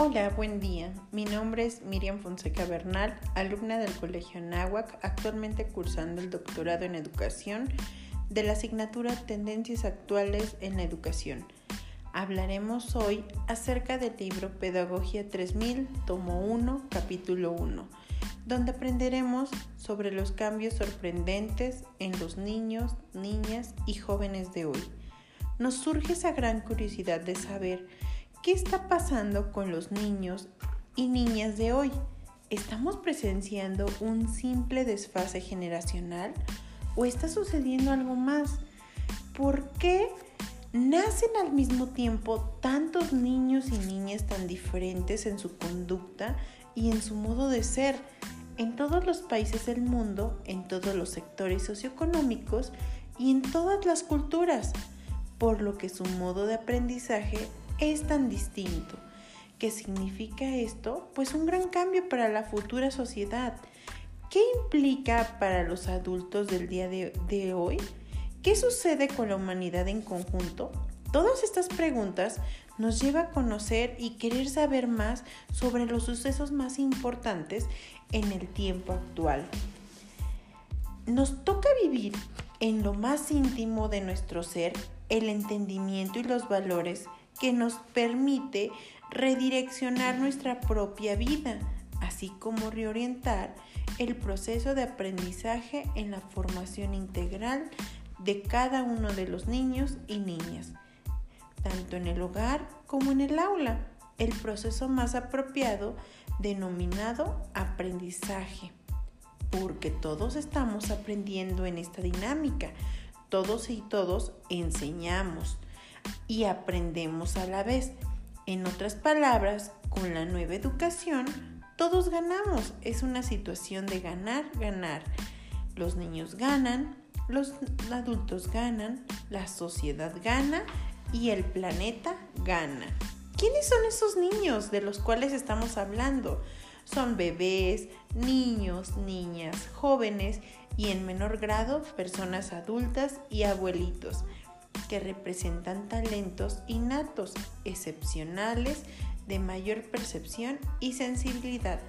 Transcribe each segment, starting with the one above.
Hola, buen día. Mi nombre es Miriam Fonseca Bernal, alumna del Colegio Nahuac, actualmente cursando el doctorado en educación de la asignatura Tendencias Actuales en la Educación. Hablaremos hoy acerca del libro Pedagogía 3000, tomo 1, capítulo 1, donde aprenderemos sobre los cambios sorprendentes en los niños, niñas y jóvenes de hoy. Nos surge esa gran curiosidad de saber ¿Qué está pasando con los niños y niñas de hoy? ¿Estamos presenciando un simple desfase generacional o está sucediendo algo más? ¿Por qué nacen al mismo tiempo tantos niños y niñas tan diferentes en su conducta y en su modo de ser? En todos los países del mundo, en todos los sectores socioeconómicos y en todas las culturas, por lo que su modo de aprendizaje es tan distinto. ¿Qué significa esto? Pues un gran cambio para la futura sociedad. ¿Qué implica para los adultos del día de, hoy? ¿Qué sucede con la humanidad en conjunto? Todas estas preguntas nos llevan a conocer y querer saber más sobre los sucesos más importantes en el tiempo actual. Nos toca vivir en lo más íntimo de nuestro ser el entendimiento y los valores que nos permite redireccionar nuestra propia vida, así como reorientar el proceso de aprendizaje en la formación integral de cada uno de los niños y niñas, tanto en el hogar como en el aula, el proceso más apropiado denominado aprendizaje, porque todos estamos aprendiendo en esta dinámica, todos y todos enseñamos y aprendemos a la vez. En otras palabras, con la nueva educación, todos ganamos. Es una situación de ganar, ganar. Los niños ganan, los adultos ganan, la sociedad gana y el planeta gana. ¿Quiénes son esos niños de los cuales estamos hablando? Son bebés, niños, niñas, jóvenes y en menor grado personas adultas y abuelitos que representan talentos innatos, excepcionales, de mayor percepción y sensibilidad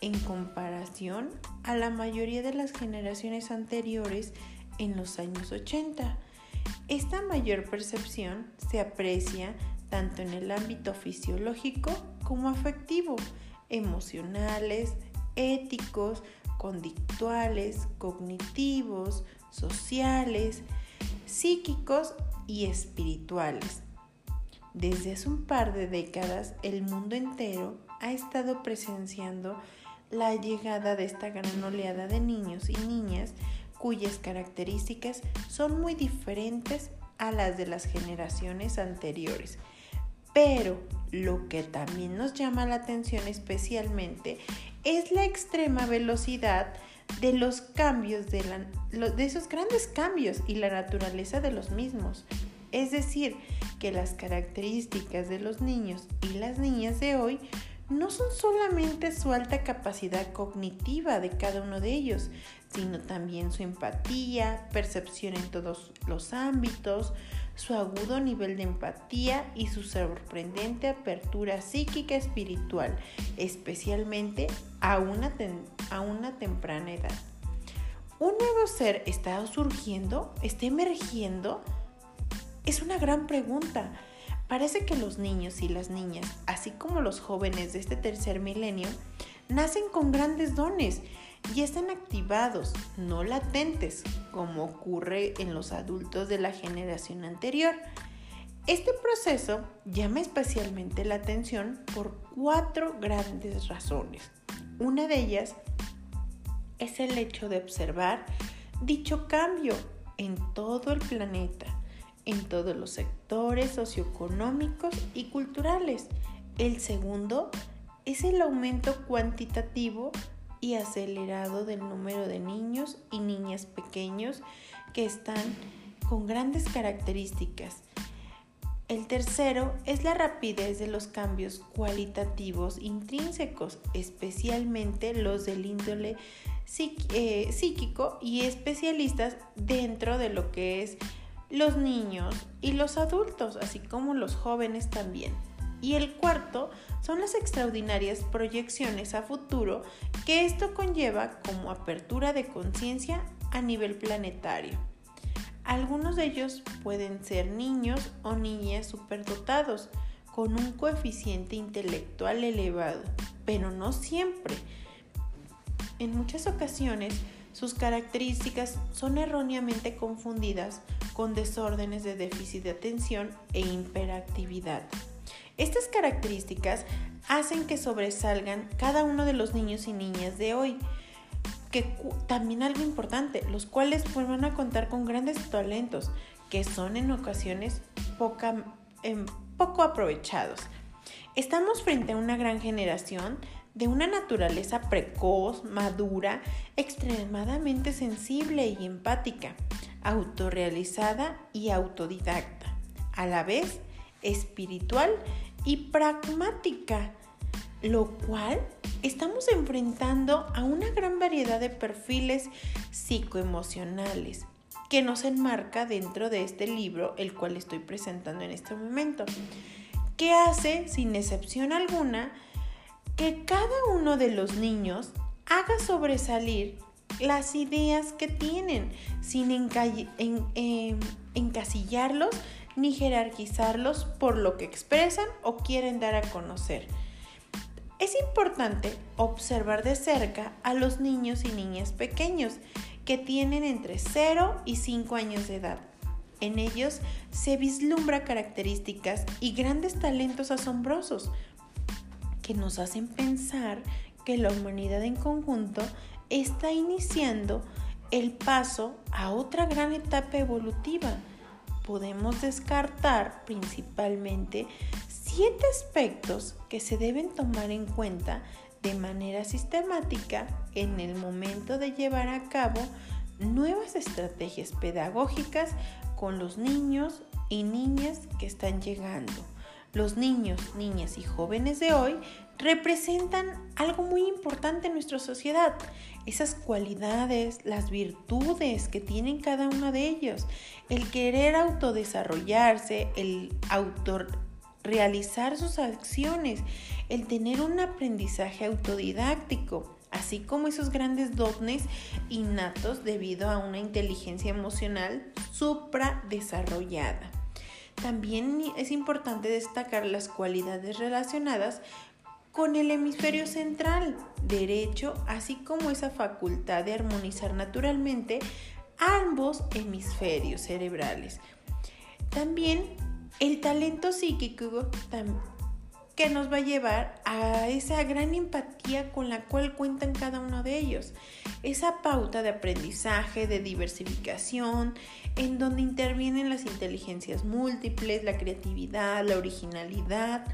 en comparación a la mayoría de las generaciones anteriores en los años 80. Esta mayor percepción se aprecia tanto en el ámbito fisiológico como afectivo, emocionales, éticos, conductuales, cognitivos, sociales, psíquicos y espirituales. Desde hace un par de décadas el mundo entero ha estado presenciando la llegada de esta gran oleada de niños y niñas cuyas características son muy diferentes a las de las generaciones anteriores. Pero lo que también nos llama la atención especialmente es la extrema velocidad de los cambios, de, de esos grandes cambios y la naturaleza de los mismos. Es decir, que las características de los niños y las niñas de hoy no son solamente su alta capacidad cognitiva de cada uno de ellos, sino también su empatía, percepción en todos los ámbitos, su agudo nivel de empatía y su sorprendente apertura psíquica espiritual, especialmente a una, a una temprana edad. ¿Un nuevo ser está surgiendo? ¿Está emergiendo? Es una gran pregunta. Parece que los niños y las niñas, así como los jóvenes de este tercer milenio, nacen con grandes dones y están activados, no latentes, como ocurre en los adultos de la generación anterior. Este proceso llama especialmente la atención por cuatro grandes razones. Una de ellas es el hecho de observar dicho cambio en todo el planeta, en todos los sectores socioeconómicos y culturales. El segundo es el aumento cuantitativo y acelerado del número de niños y niñas pequeños que están con grandes características. El tercero es la rapidez de los cambios cualitativos intrínsecos, especialmente los del índole eh, psíquico y especialistas dentro de lo que es los niños y los adultos, así como los jóvenes también. Y el cuarto son las extraordinarias proyecciones a futuro que esto conlleva como apertura de conciencia a nivel planetario. Algunos de ellos pueden ser niños o niñas superdotados con un coeficiente intelectual elevado, pero no siempre. En muchas ocasiones, sus características son erróneamente confundidas con desórdenes de déficit de atención e hiperactividad. Estas características hacen que sobresalgan cada uno de los niños y niñas de hoy, que también algo importante, los cuales van a contar con grandes talentos que son en ocasiones em, poco aprovechados. Estamos frente a una gran generación de una naturaleza precoz, madura, extremadamente sensible y empática, autorrealizada y autodidacta, a la vez espiritual y pragmática, lo cual estamos enfrentando a una gran variedad de perfiles psicoemocionales que nos enmarca dentro de este libro, el cual estoy presentando en este momento, que hace, sin excepción alguna, que cada uno de los niños haga sobresalir las ideas que tienen sin em, encasillarlos ni jerarquizarlos por lo que expresan o quieren dar a conocer. Es importante observar de cerca a los niños y niñas pequeños que tienen entre 0 y 5 años de edad. En ellos se vislumbra características y grandes talentos asombrosos que nos hacen pensar que la humanidad en conjunto está iniciando el paso a otra gran etapa evolutiva. Podemos descartar principalmente siete aspectos que se deben tomar en cuenta de manera sistemática en el momento de llevar a cabo nuevas estrategias pedagógicas con los niños y niñas que están llegando. Los niños, niñas y jóvenes de hoy representan algo muy importante en nuestra sociedad. Esas cualidades, las virtudes que tienen cada uno de ellos. El querer autodesarrollarse, el autorrealizar sus acciones, el tener un aprendizaje autodidáctico, así como esos grandes dones innatos debido a una inteligencia emocional supradesarrollada. También es importante destacar las cualidades relacionadas con el hemisferio central derecho, así como esa facultad de armonizar naturalmente ambos hemisferios cerebrales. También el talento psíquico que nos va a llevar a esa gran empatía con la cual cuentan cada uno de ellos. Esa pauta de aprendizaje, de diversificación, en donde intervienen las inteligencias múltiples, la creatividad, la originalidad,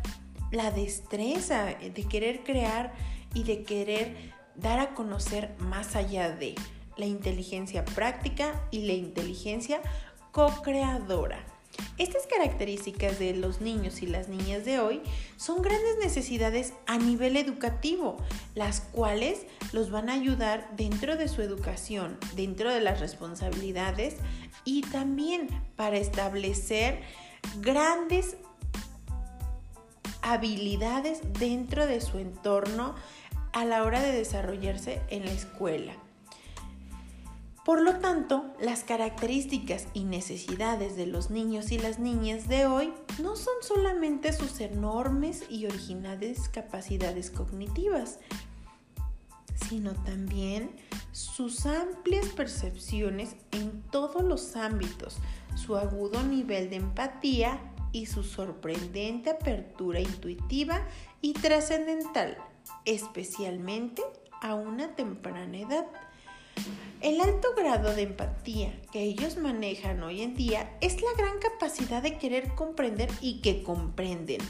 la destreza de querer crear y de querer dar a conocer más allá de la inteligencia práctica y la inteligencia co-creadora. Estas características de los niños y las niñas de hoy son grandes necesidades a nivel educativo, las cuales los van a ayudar dentro de su educación, dentro de las responsabilidades y también para establecer grandes habilidades dentro de su entorno a la hora de desarrollarse en la escuela. Por lo tanto, las características y necesidades de los niños y las niñas de hoy no son solamente sus enormes y originales capacidades cognitivas, sino también sus amplias percepciones en todos los ámbitos, su agudo nivel de empatía y su sorprendente apertura intuitiva y trascendental, especialmente a una temprana edad. El alto grado de empatía que ellos manejan hoy en día es la gran capacidad de querer comprender y que comprenden.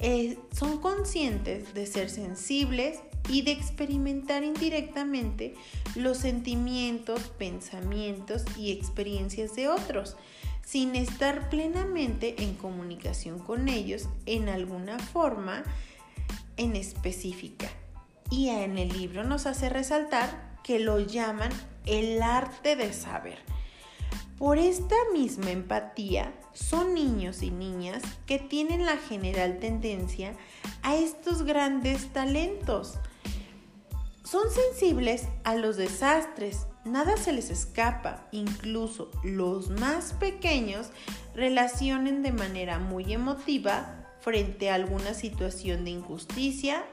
Eh, son conscientes de ser sensibles y de experimentar indirectamente los sentimientos, pensamientos y experiencias de otros, sin estar plenamente en comunicación con ellos en alguna forma en específica. Y en el libro nos hace resaltar que lo llaman el arte de saber. Por esta misma empatía, son niños y niñas que tienen la general tendencia a estos grandes talentos. Son sensibles a los desastres, nada se les escapa, incluso los más pequeños relacionen de manera muy emotiva frente a alguna situación de injusticia,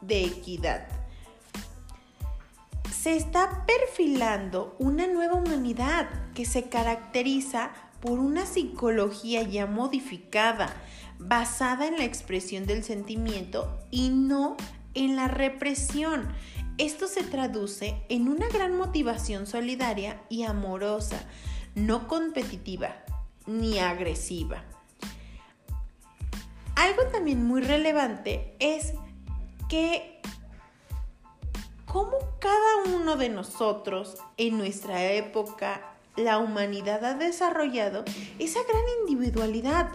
de equidad. Se está perfilando una nueva humanidad que se caracteriza por una psicología ya modificada, basada en la expresión del sentimiento y no en la represión. Esto se traduce en una gran motivación solidaria y amorosa, no competitiva ni agresiva. Algo también muy relevante es que como cada uno de nosotros en nuestra época, la humanidad ha desarrollado esa gran individualidad,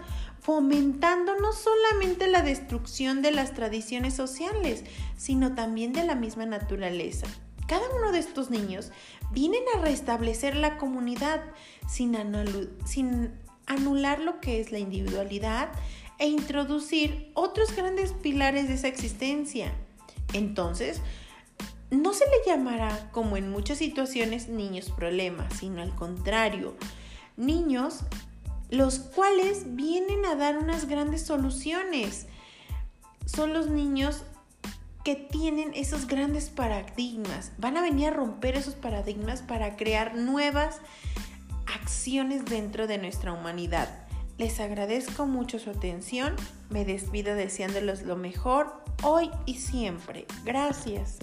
fomentando no solamente la destrucción de las tradiciones sociales, sino también de la misma naturaleza. Cada uno de estos niños vienen a restablecer la comunidad sin, sin anular lo que es la individualidad, e introducir otros grandes pilares de esa existencia. Entonces, no se le llamará, como en muchas situaciones, niños problemas, sino al contrario, niños los cuales vienen a dar unas grandes soluciones. Son los niños que tienen esos grandes paradigmas. Van a venir a romper esos paradigmas para crear nuevas acciones dentro de nuestra humanidad. Les agradezco mucho su atención. Me despido deseándoles lo mejor hoy y siempre. Gracias.